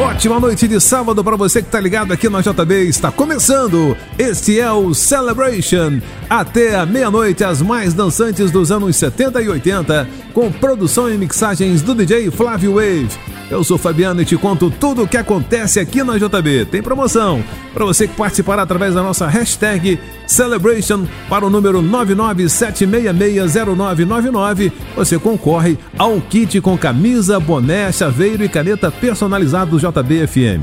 Ótima noite de sábado para você que está ligado aqui na JB. Está começando. Este é o Celebration. Até a meia-noite, as mais dançantes dos anos 70 e 80, com produção e mixagens do DJ Flávio Wave. Eu sou Fabiano e te conto tudo o que acontece aqui na JB. Tem promoção para você que participar através da nossa hashtag Celebration para o número 997660999. Você concorre a um kit com camisa, boné, chaveiro e caneta personalizado do JBFM.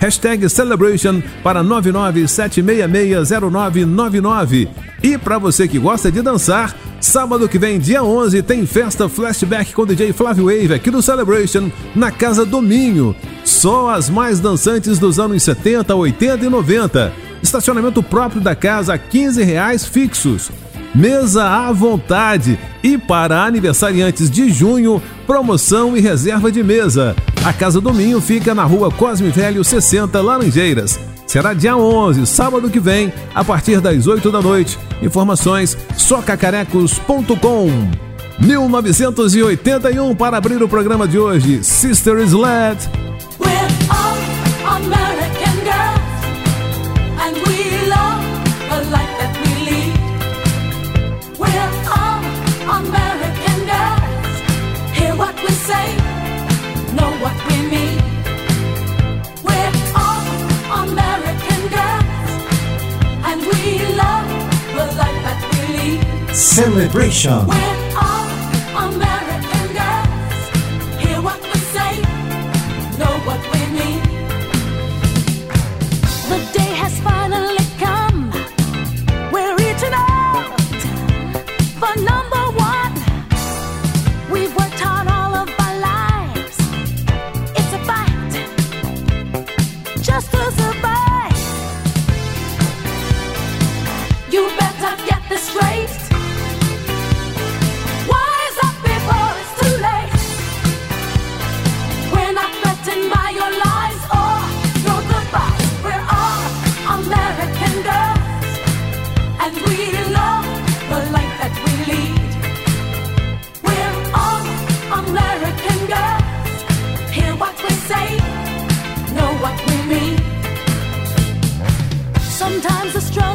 Hashtag Celebration para 997660999. E para você que gosta de dançar, Sábado que vem, dia 11, tem festa flashback com o DJ Flávio Wave aqui no Celebration, na Casa Dominho. Só as mais dançantes dos anos 70, 80 e 90. Estacionamento próprio da casa a 15 reais fixos. Mesa à vontade. E para aniversariantes de junho, promoção e reserva de mesa. A Casa Dominho fica na rua Cosme Velho 60 Laranjeiras será dia 11, sábado que vem, a partir das 8 da noite. Informações socacarecos.com. 1981 para abrir o programa de hoje, Sister Sled. Celebration.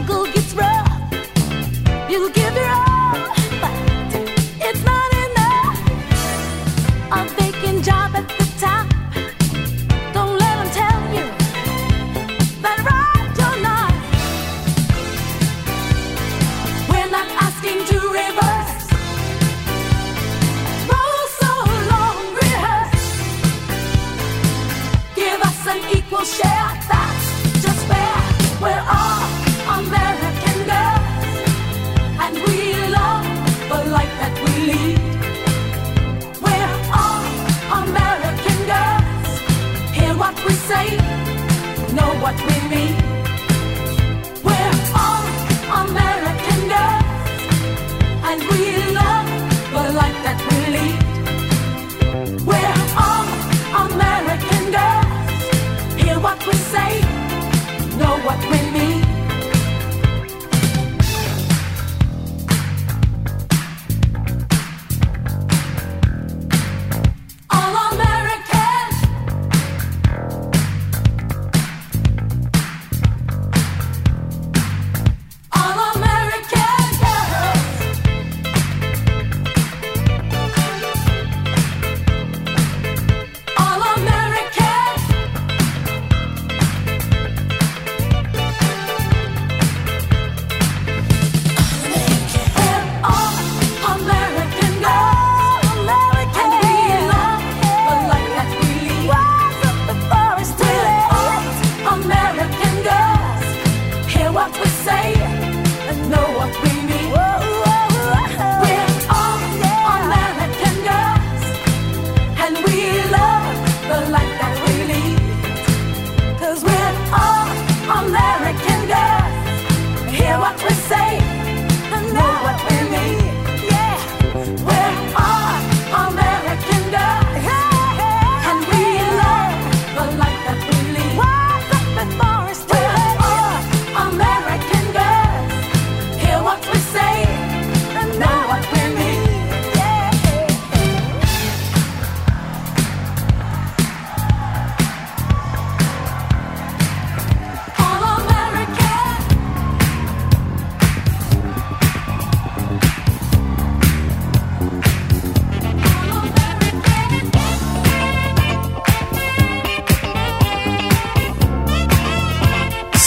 Just what we mean.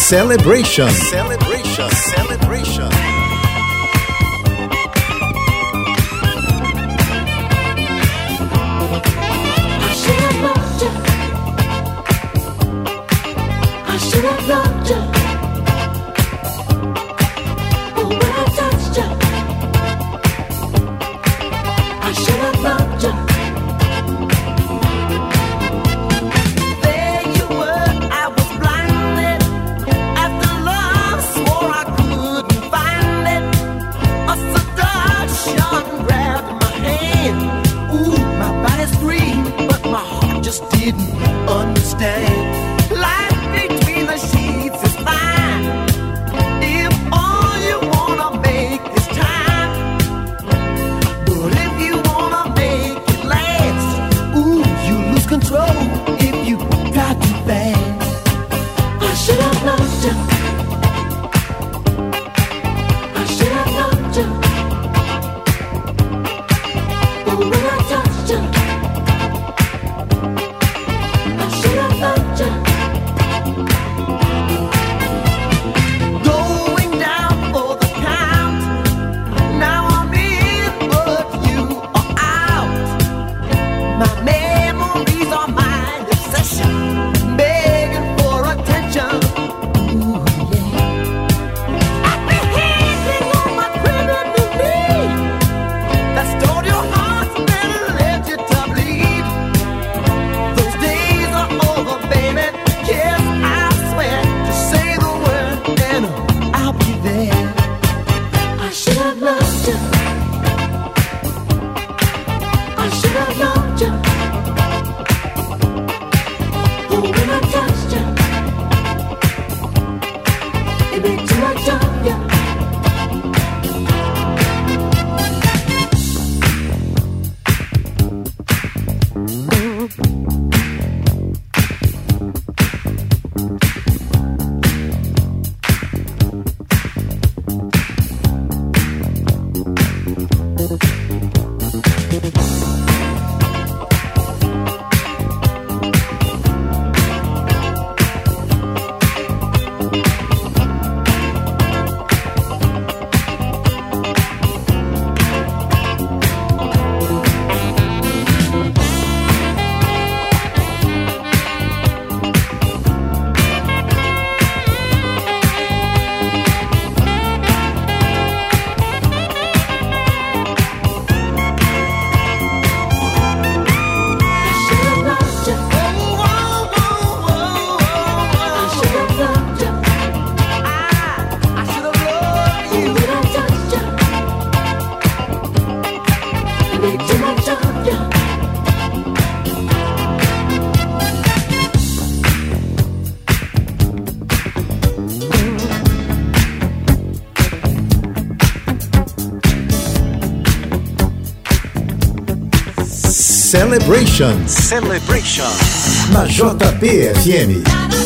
Celebration. Celebration. Celebration. Celebration. Na JBFM.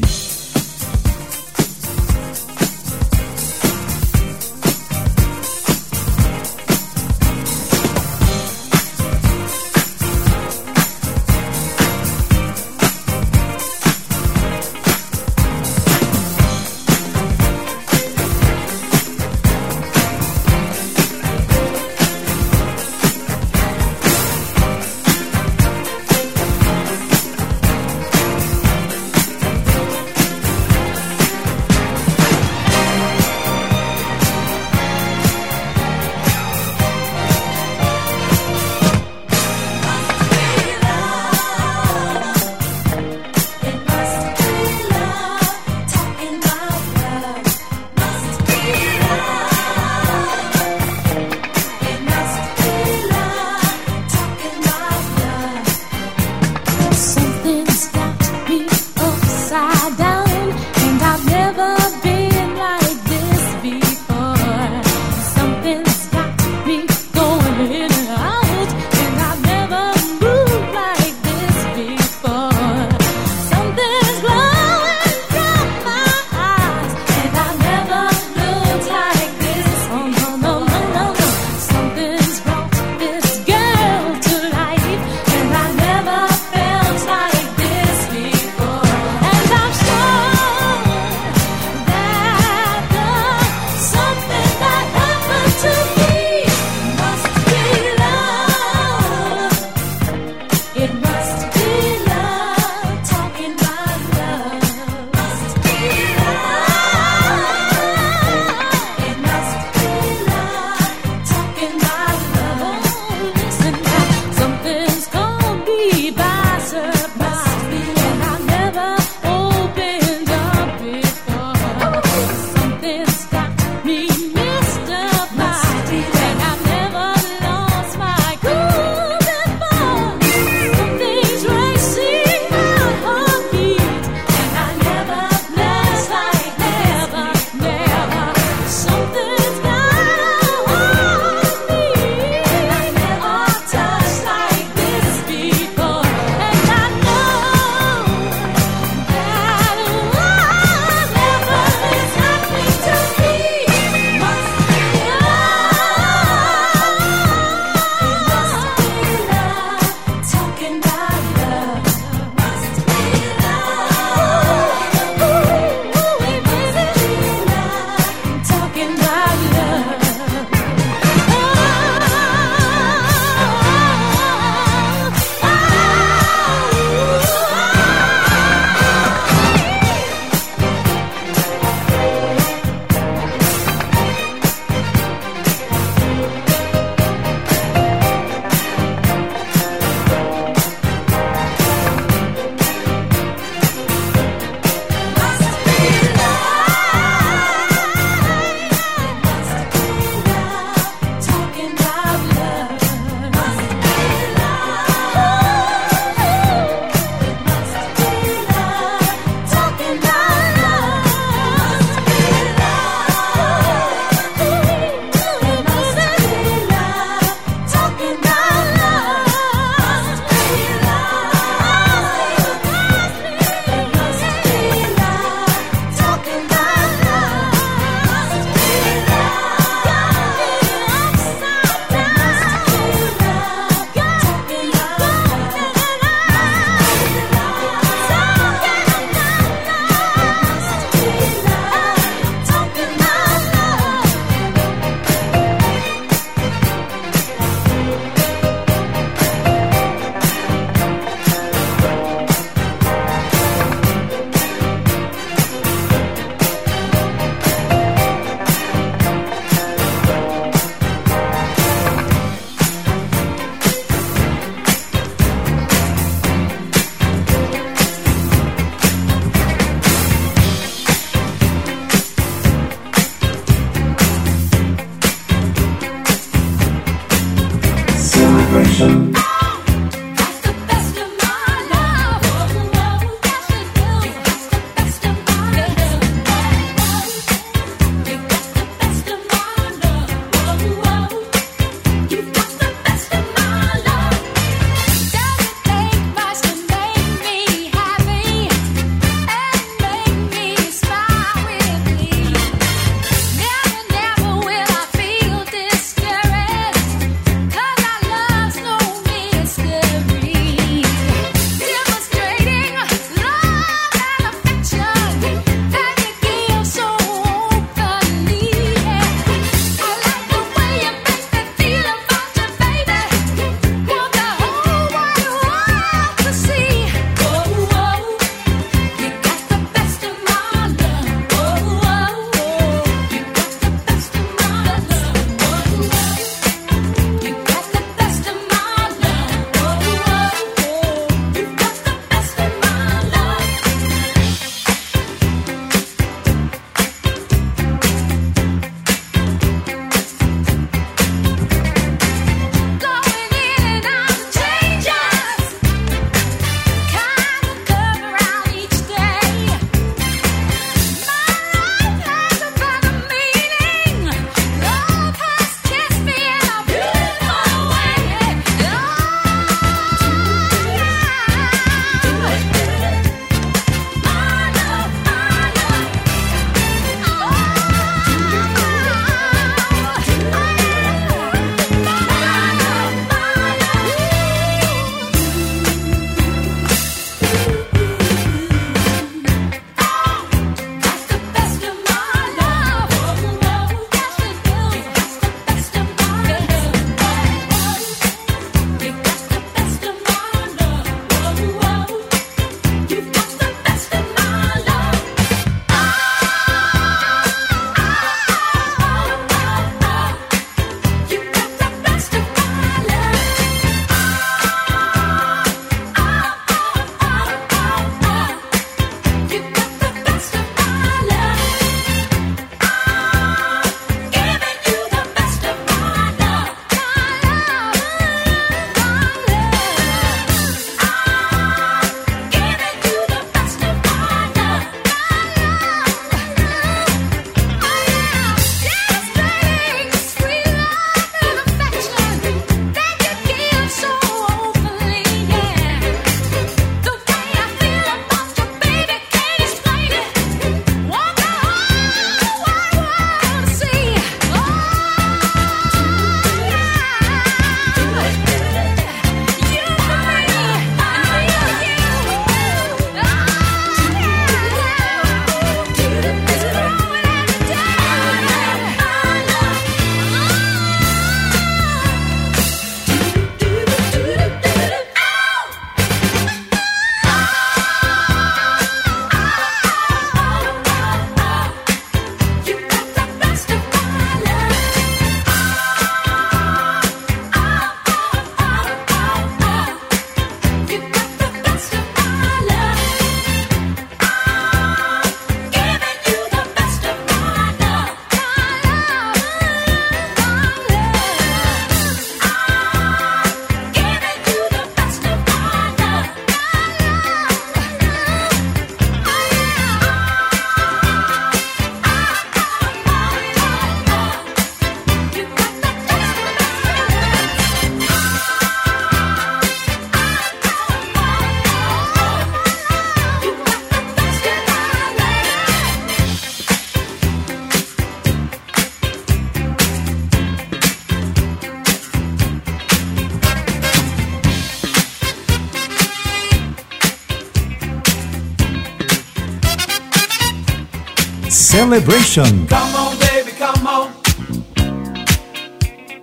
Celebration. Come on, baby, come on.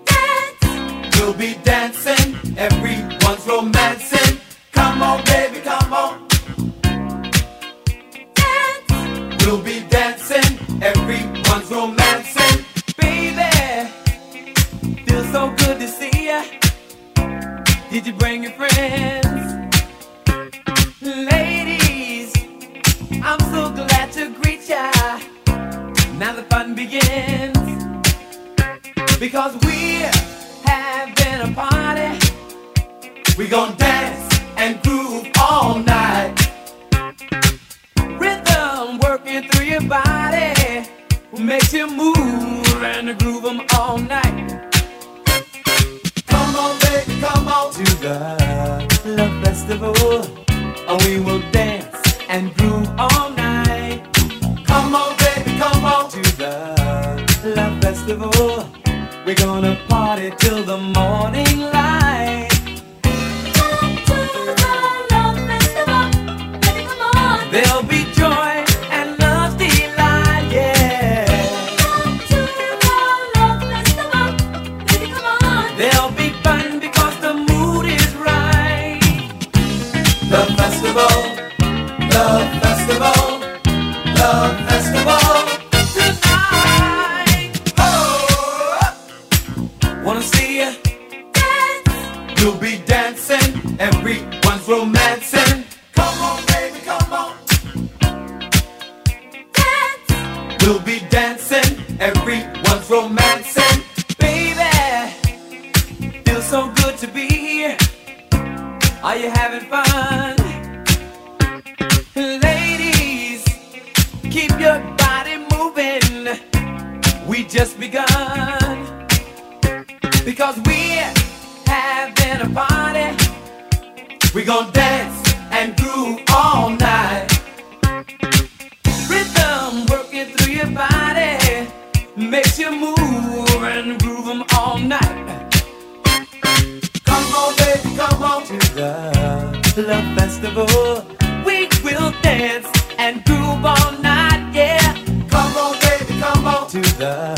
Dance. We'll be dancing, everyone's romancing. Come on, baby, come on. Dance. We'll be dancing, everyone's romancing. Baby, feels so good to see ya. Did you bring your friends? Ladies, I'm so glad to greet ya. Now the fun begins. Because we're having a party. We gon' dance and groove all night. Rhythm working through your body makes you move and groove 'em all night. Come on, baby, come on to the love festival. And we will dance and groove all night. To the love festival. We're gonna party till the morning light. Romancing. Come on, baby, come on. We'll be dancing, everyone's romancing. Baby, feels so good to be here. Are you having fun? Ladies, keep your body moving. We just begun. Because we're having a party. We gon' dance and groove all night. Rhythm working through your body makes you move and groove 'em all night. Come on, baby, come on to the love festival. We will dance and groove all night, yeah. Come on, baby, come on to the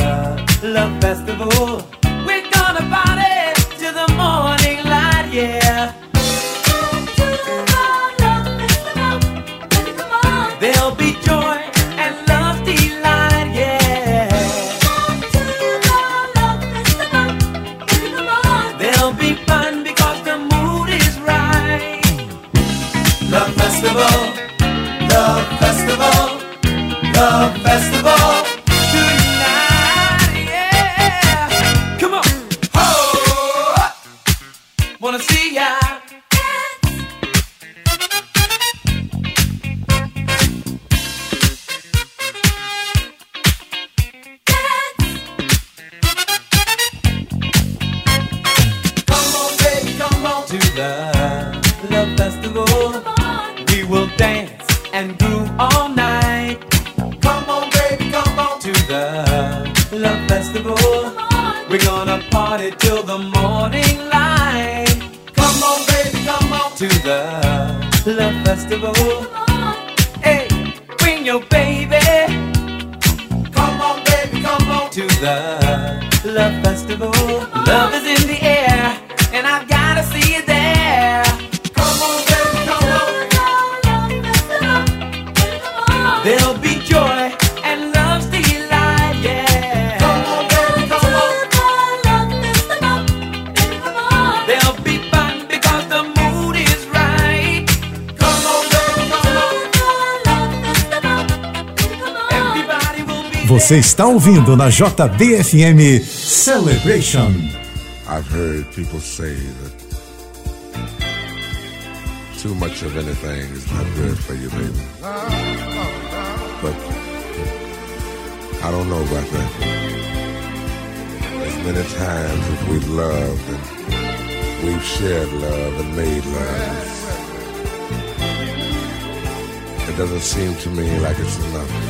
love festival Você está ouvindo na JBFM Celebration. I've heard people say that too much of anything is not good for you, baby. But I don't know about that. As many times as we've loved and we've shared love and made love, it doesn't seem to me like it's enough.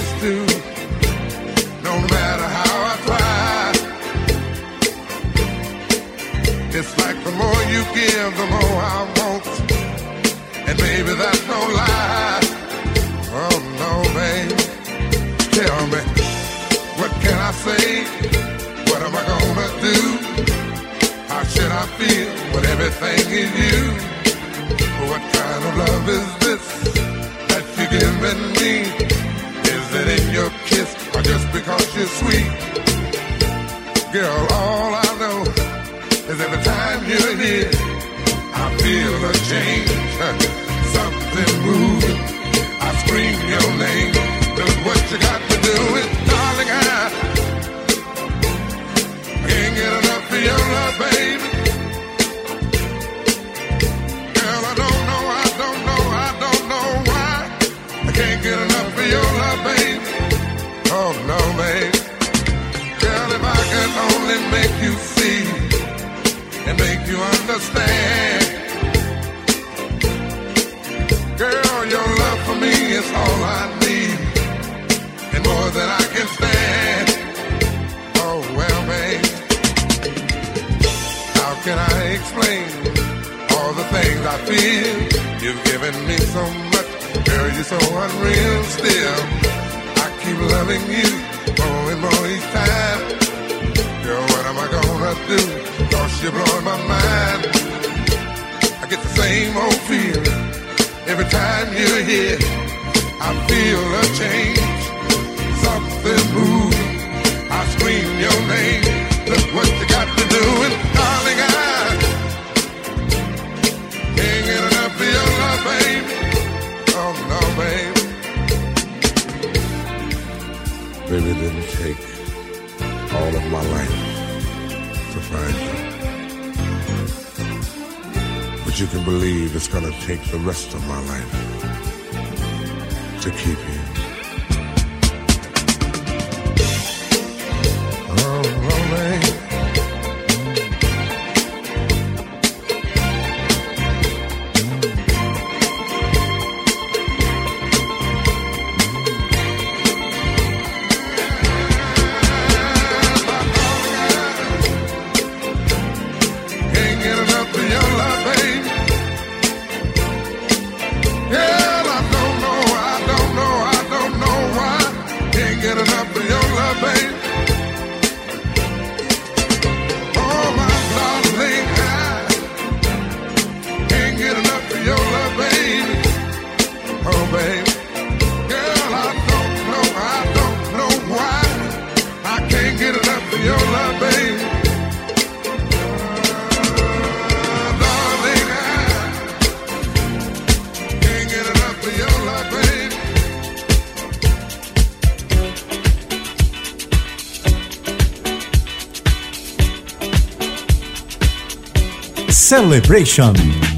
Celebration.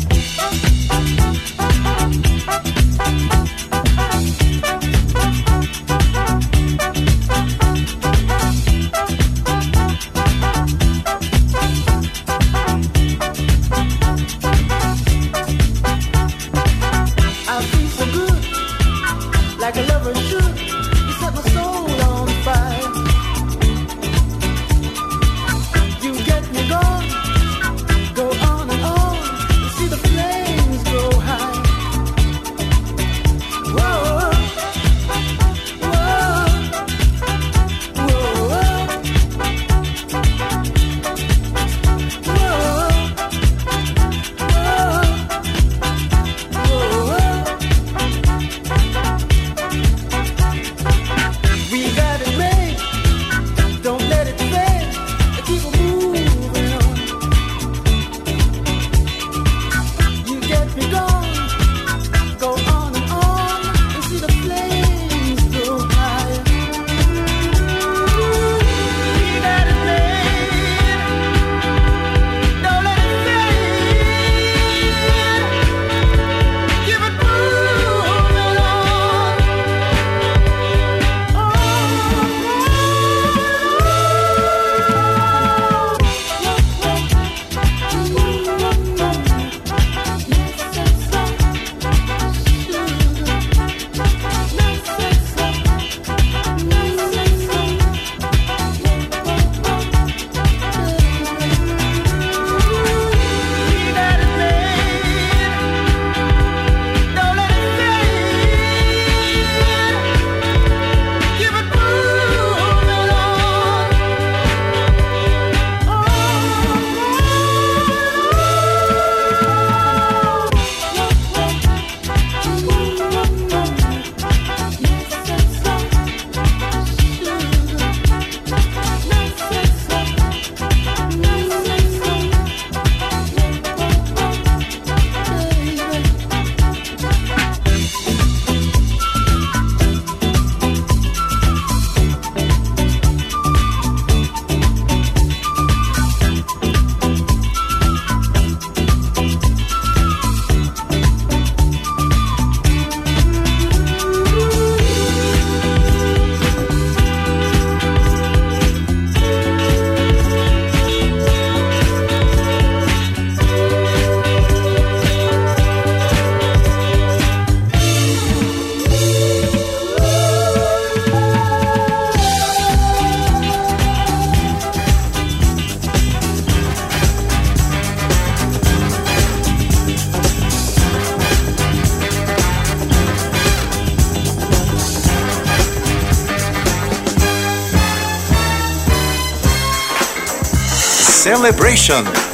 Celebration.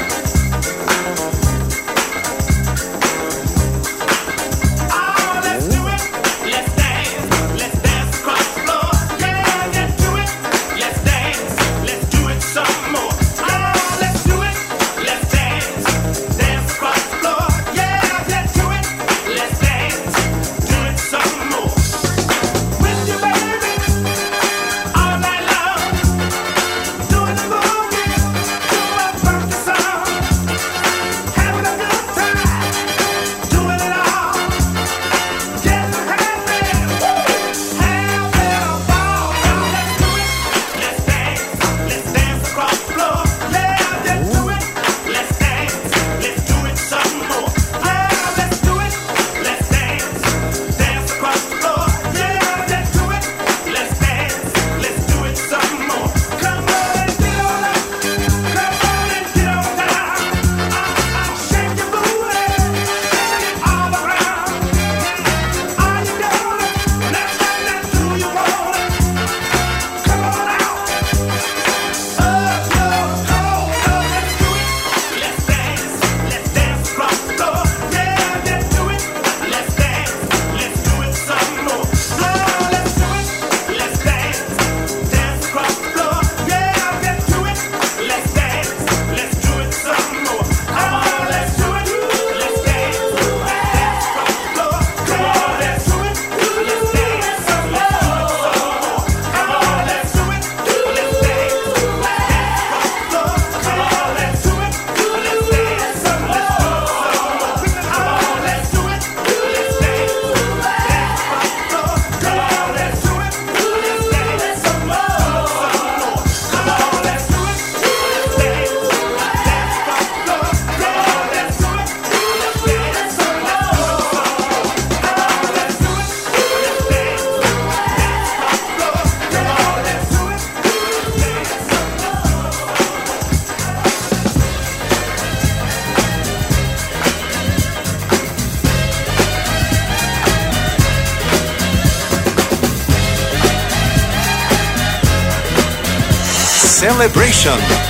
Celebration.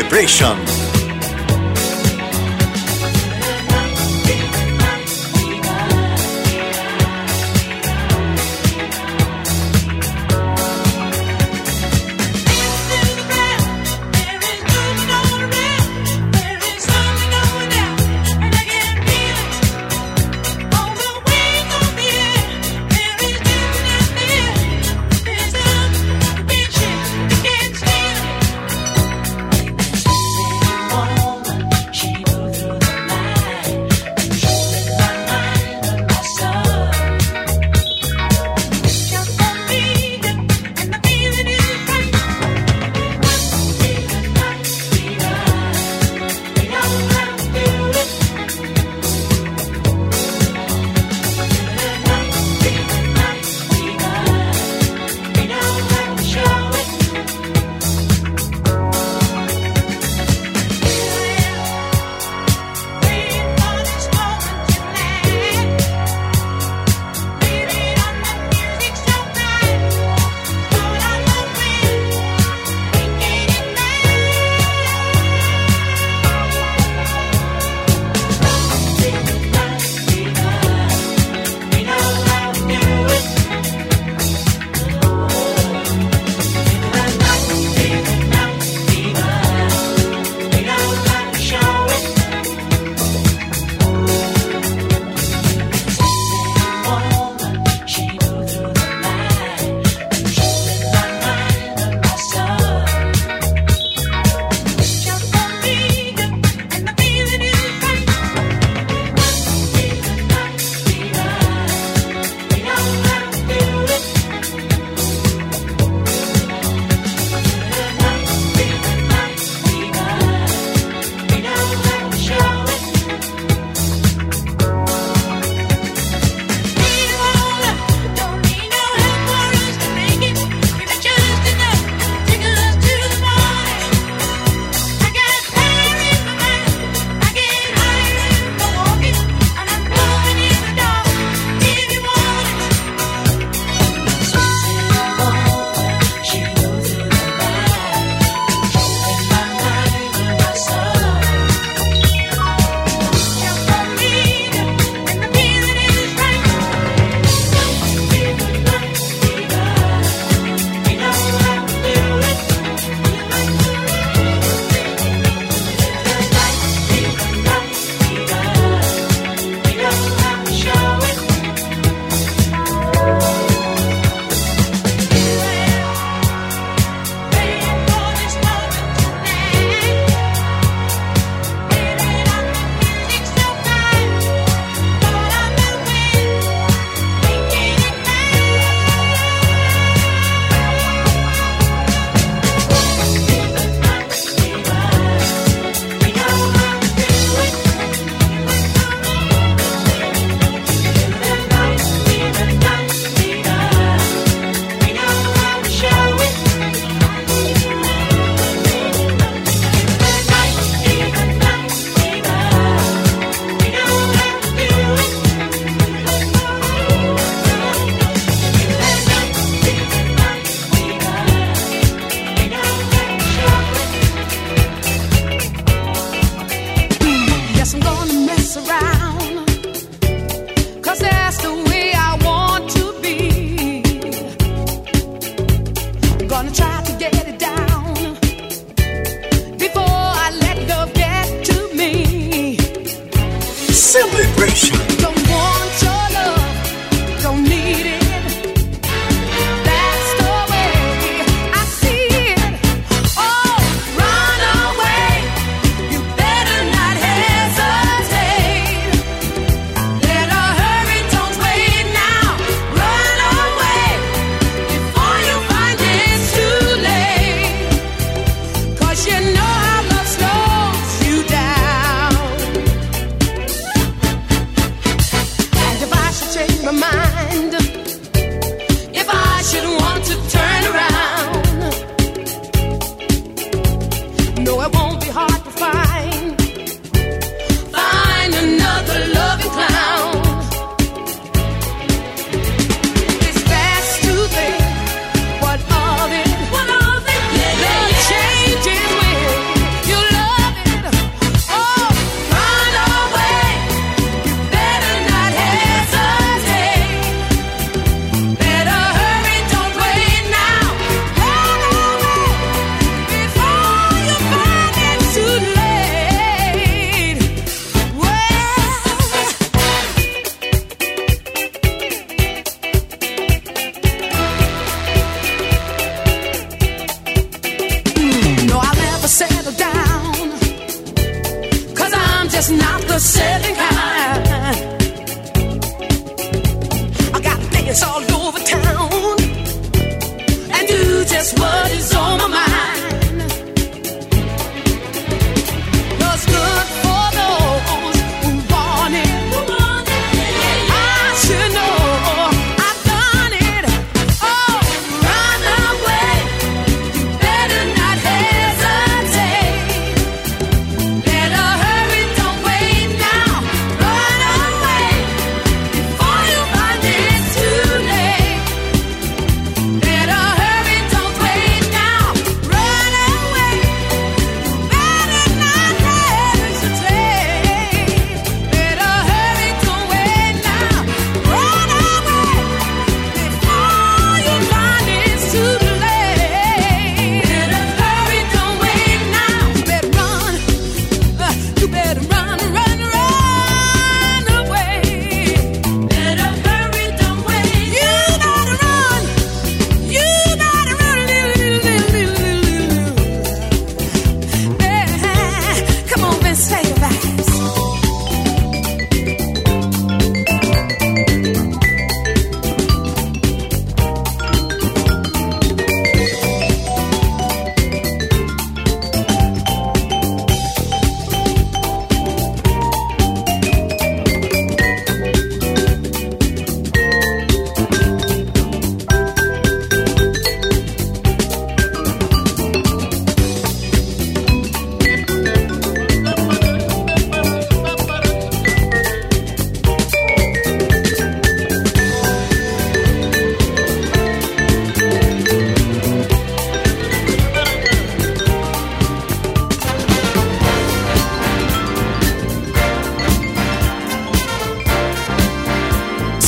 Celebration. Celebration.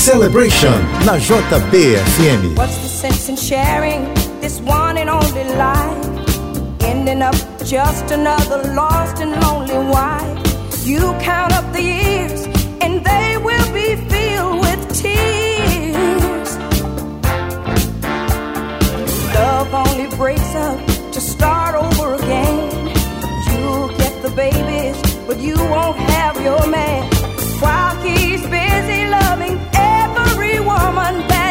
Celebration na JBFM. What's the sense in sharing this one and only life? Ending up just another lost and lonely wife. You count up the years and they will be filled with tears. Love only breaks up to start over again. You'll get the babies, but you won't have your man while he's busy loving. Come on back.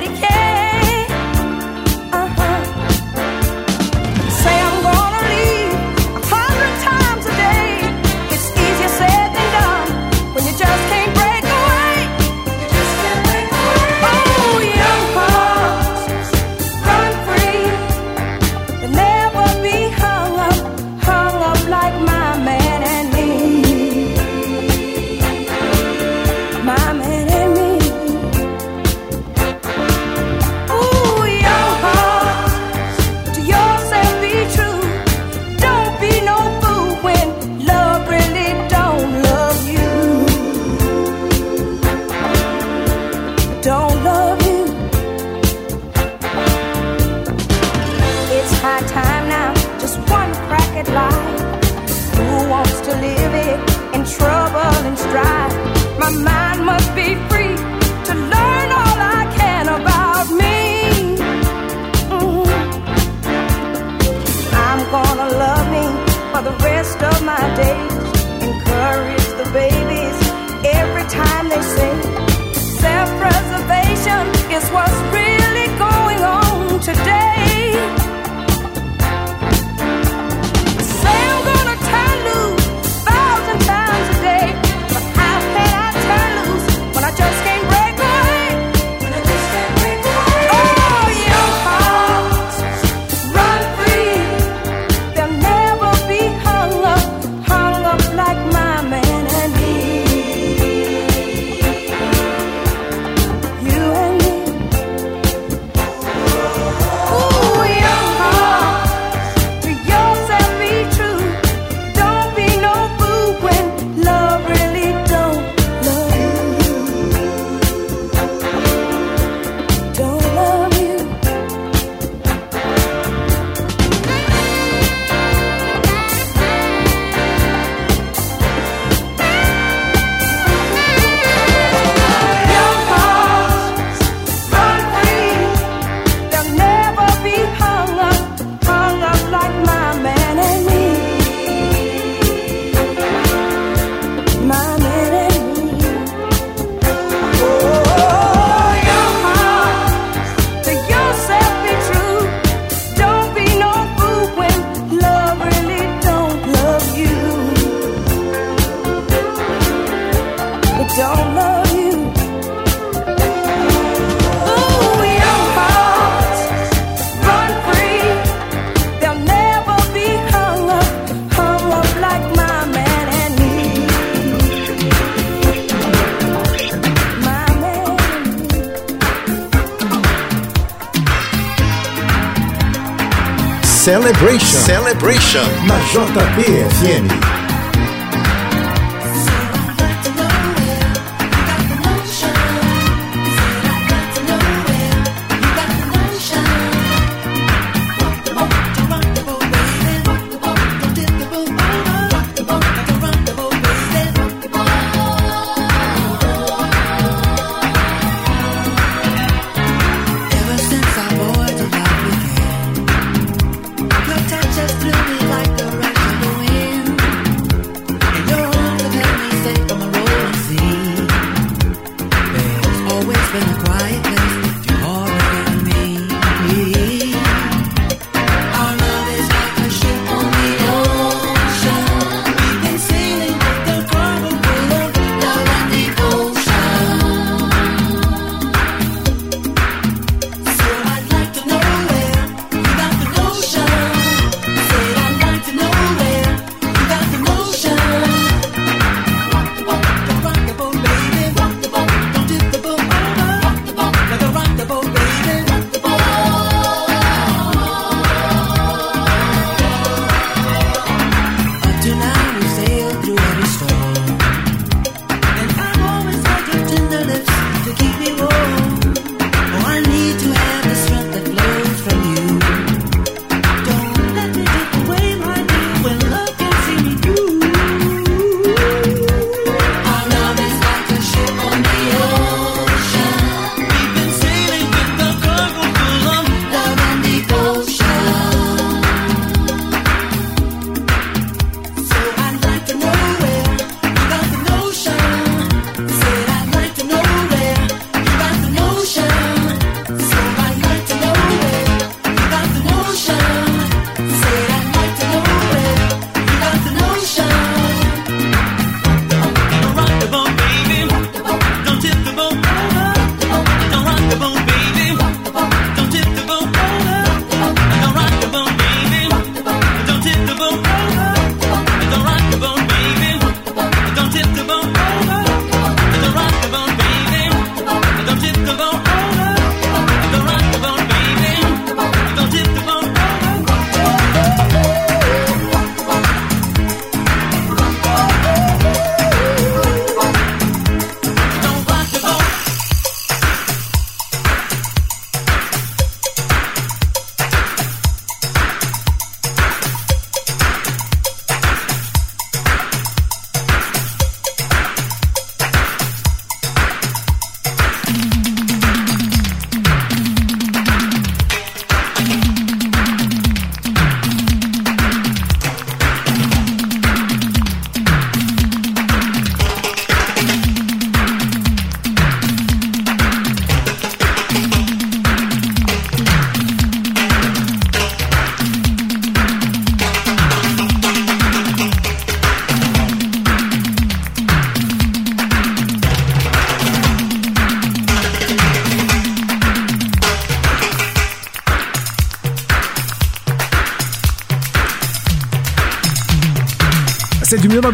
Vibration na JPFM.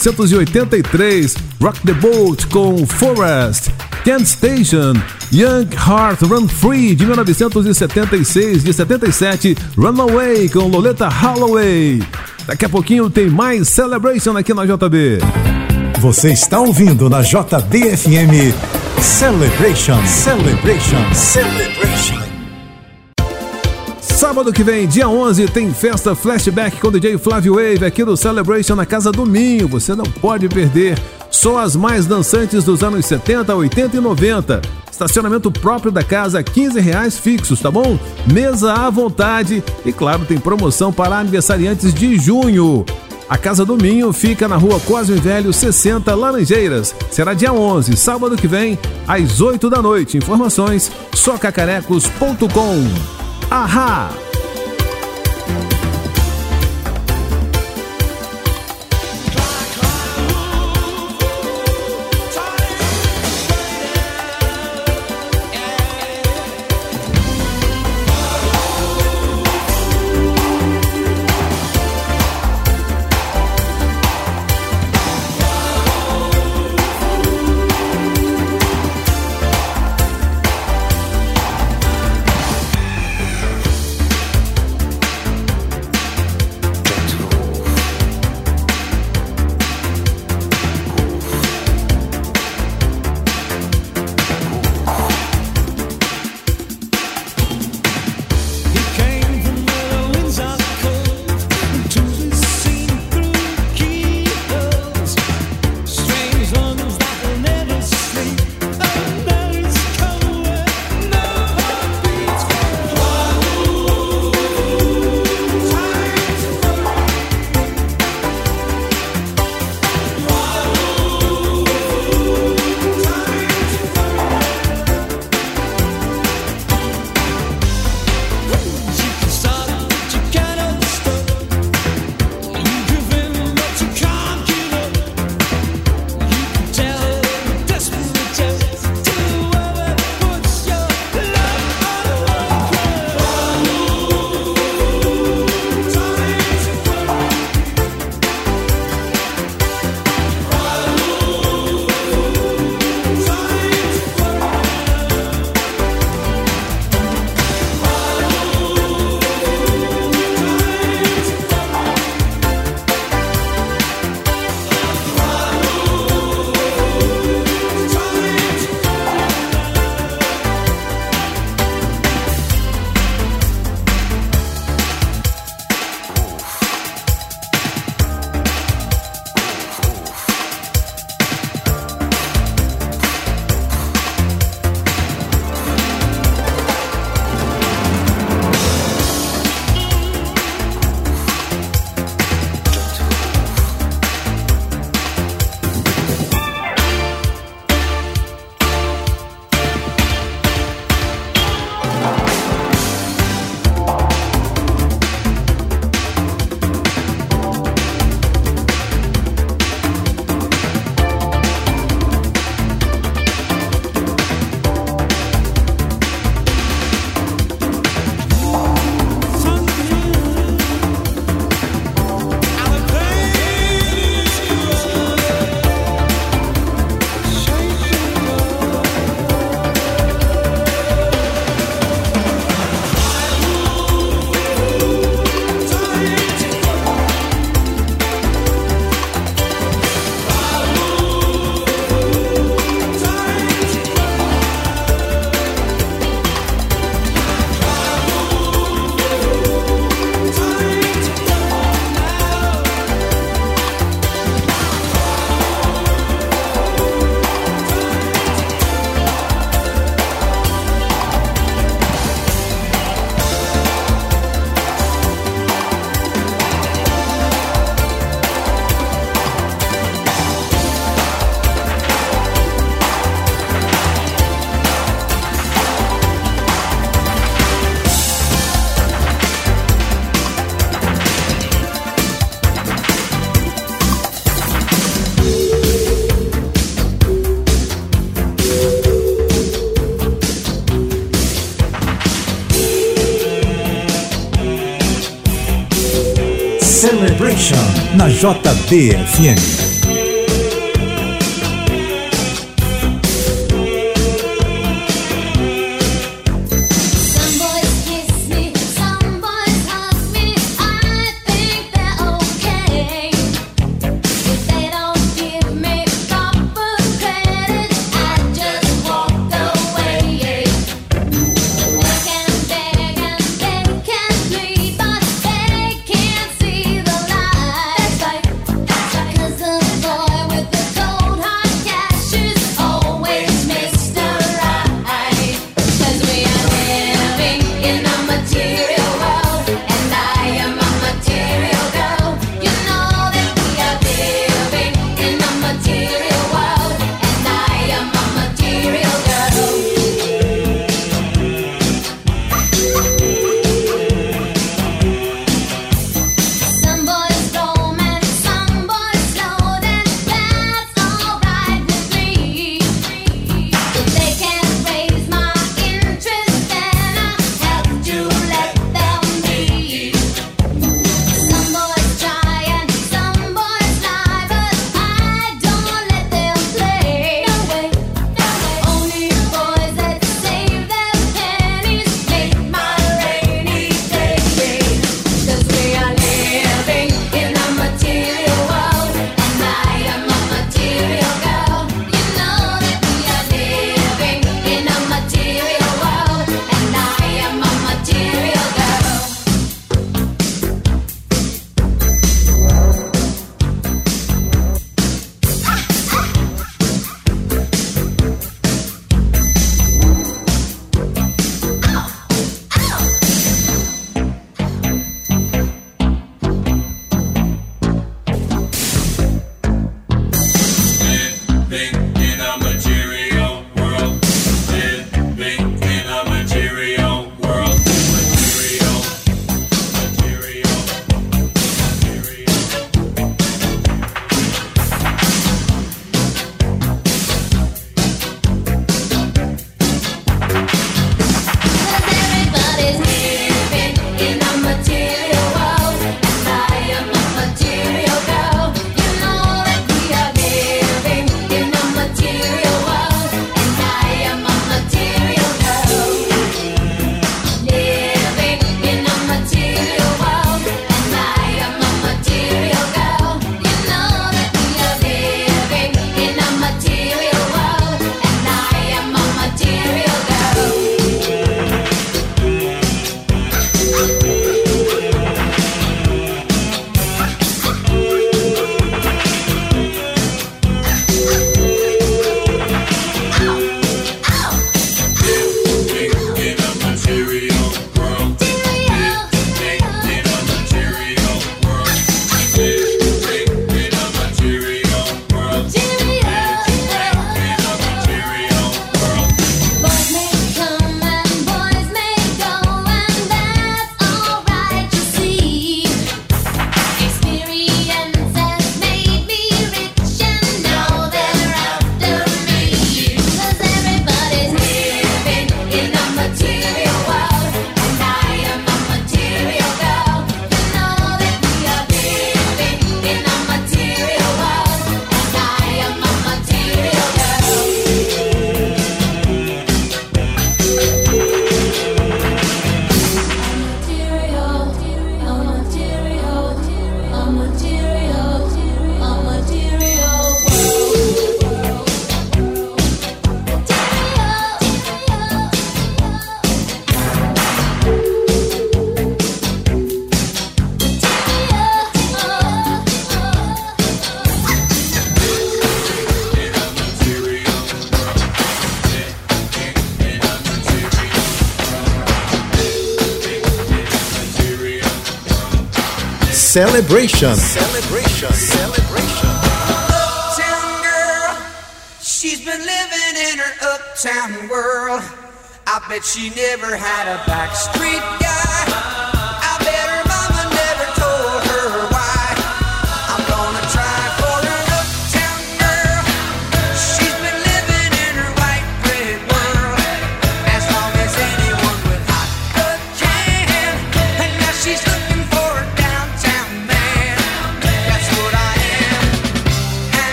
1983, Rock the Boat com Forest, Kent Station, Young Heart Run Free de 1976, e 77, Runaway com Loleta Holloway. Daqui a pouquinho tem mais Celebration aqui na JB. Você está ouvindo na JBFM Celebration, Celebration, Celebration. Sábado que vem, dia 11, tem festa flashback com o DJ Flávio Wave aqui no Celebration na Casa do Minho. Você não pode perder. Só as mais dançantes dos anos 70, 80 e 90. Estacionamento próprio da casa, 15 reais fixos, tá bom? Mesa à vontade e claro, tem promoção para aniversariantes de junho. A Casa do Minho fica na rua Cosme Velho 60, Laranjeiras. Será dia 11, sábado que vem, às 8 da noite. Informações socacarecos.com. Aha! JBFM. Celebration. Celebration. Celebration. Uptown girl, she's been living in her uptown world. I bet she never had a back street girl.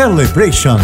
Celebration.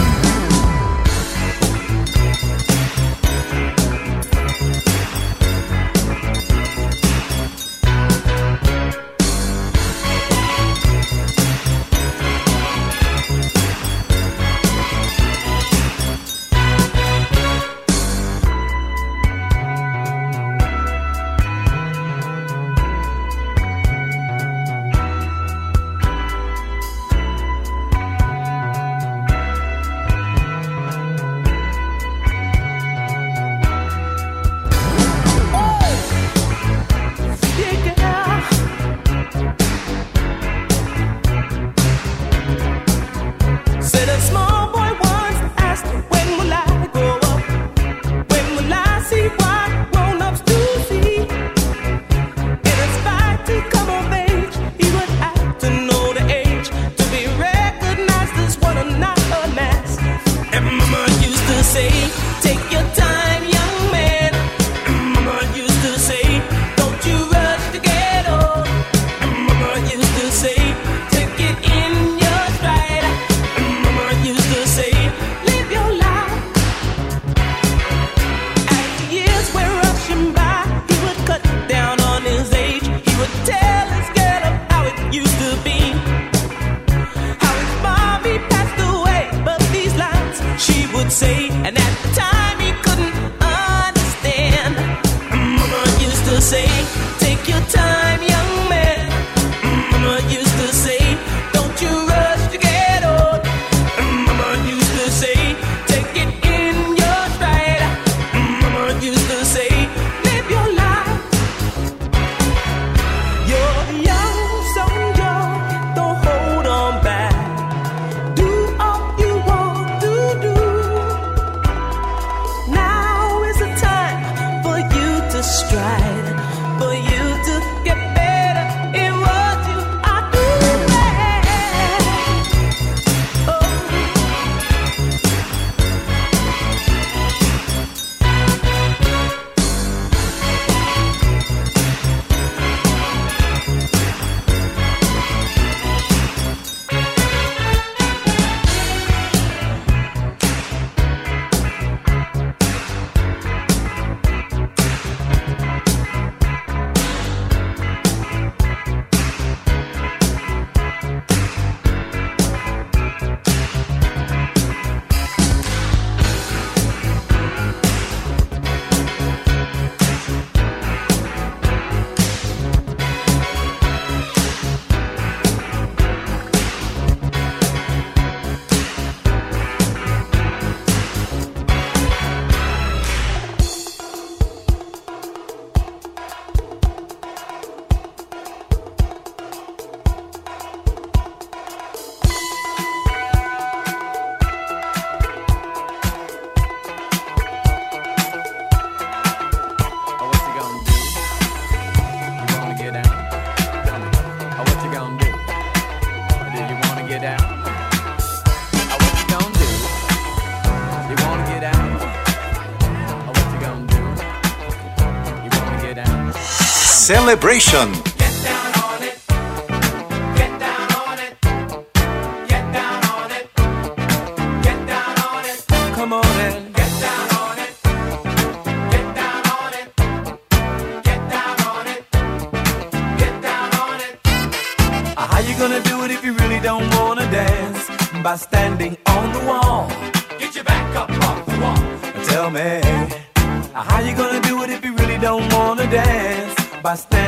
Celebration. Get down on it Get down on it Get down on it. Get down on it. Come pastel.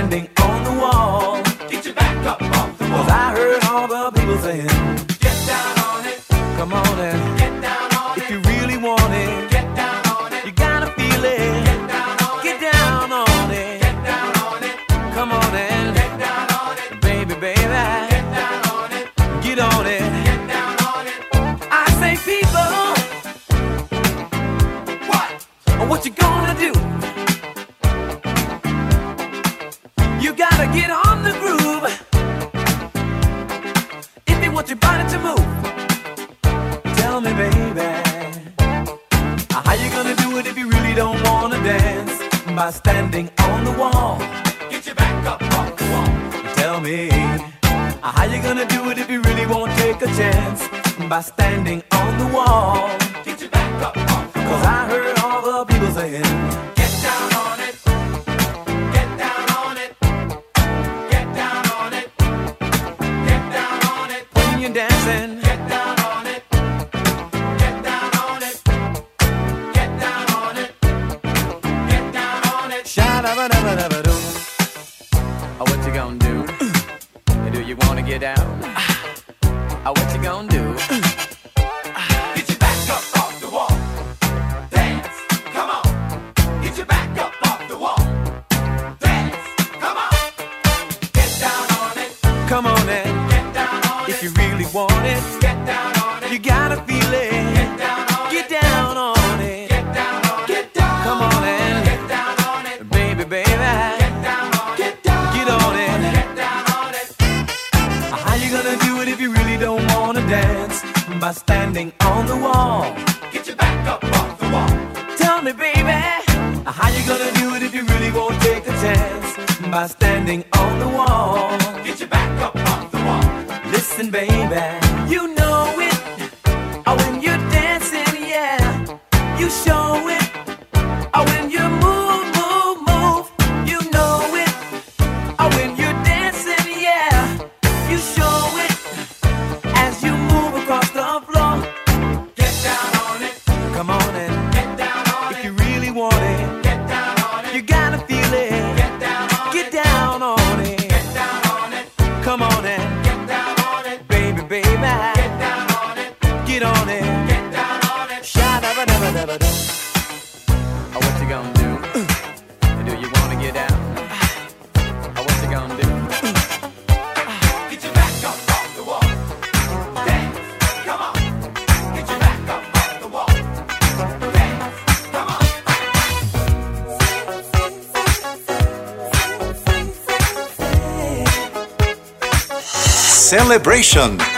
Celebration.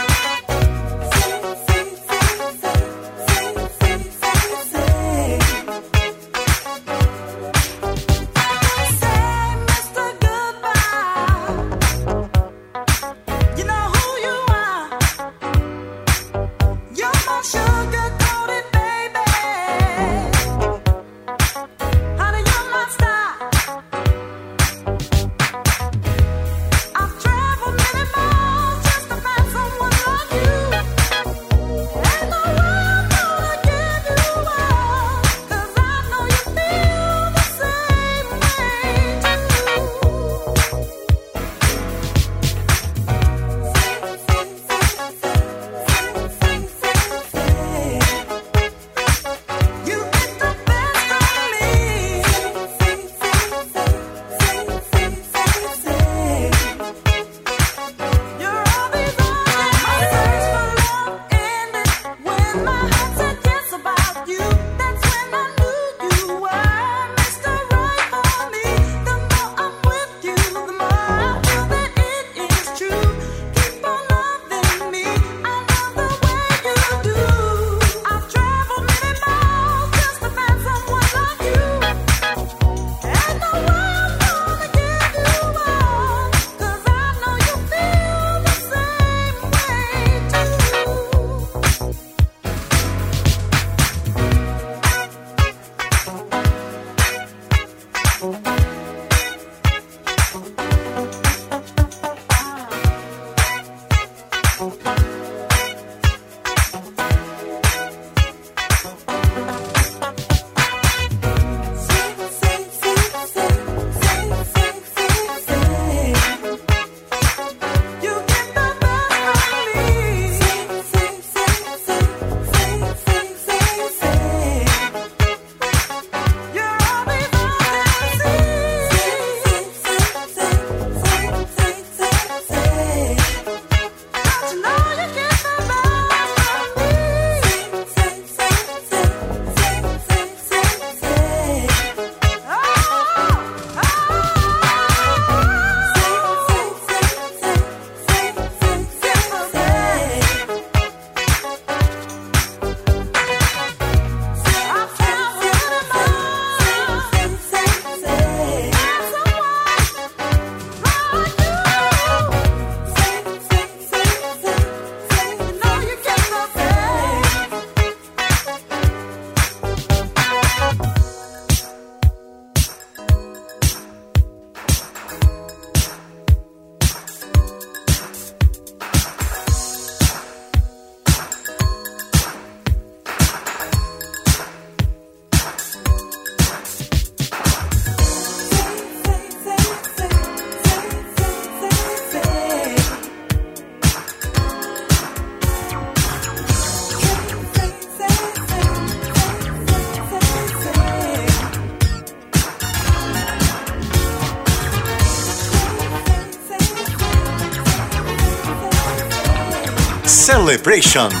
Celebration.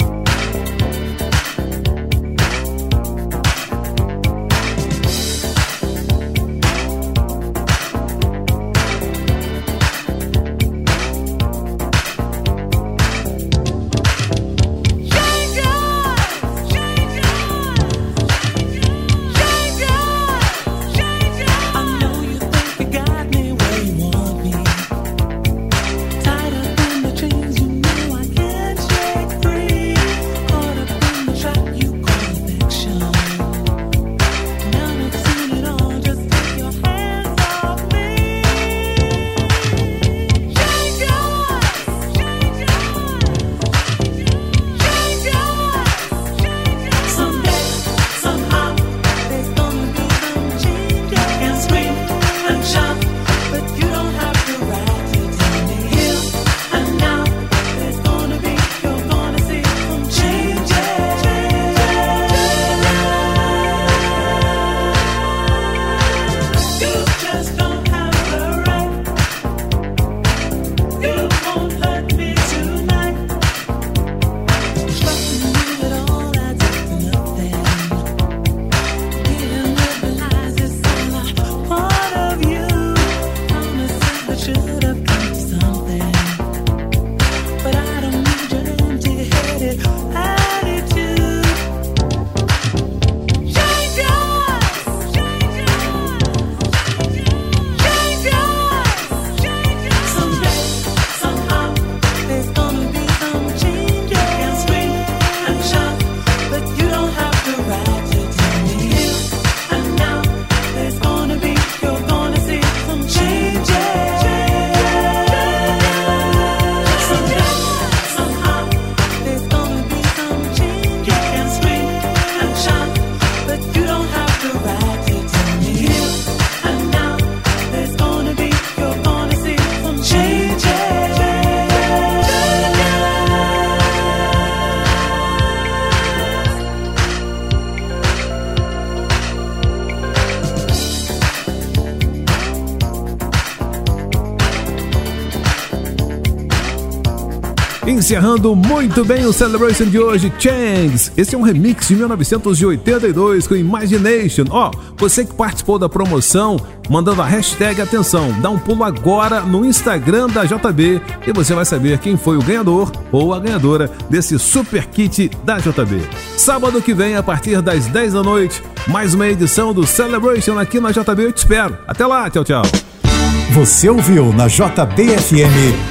Encerrando muito bem o Celebration de hoje, Changs. Esse é um remix de 1982 com Imagination. Ó, você que participou da promoção, mandando a hashtag atenção, dá um pulo agora no Instagram da JB e você vai saber quem foi o ganhador ou a ganhadora desse super kit da JB. Sábado que vem, a partir das 10 da noite, mais uma edição do Celebration aqui na JB. Eu te espero. Até lá, tchau, tchau. Você ouviu na JBFM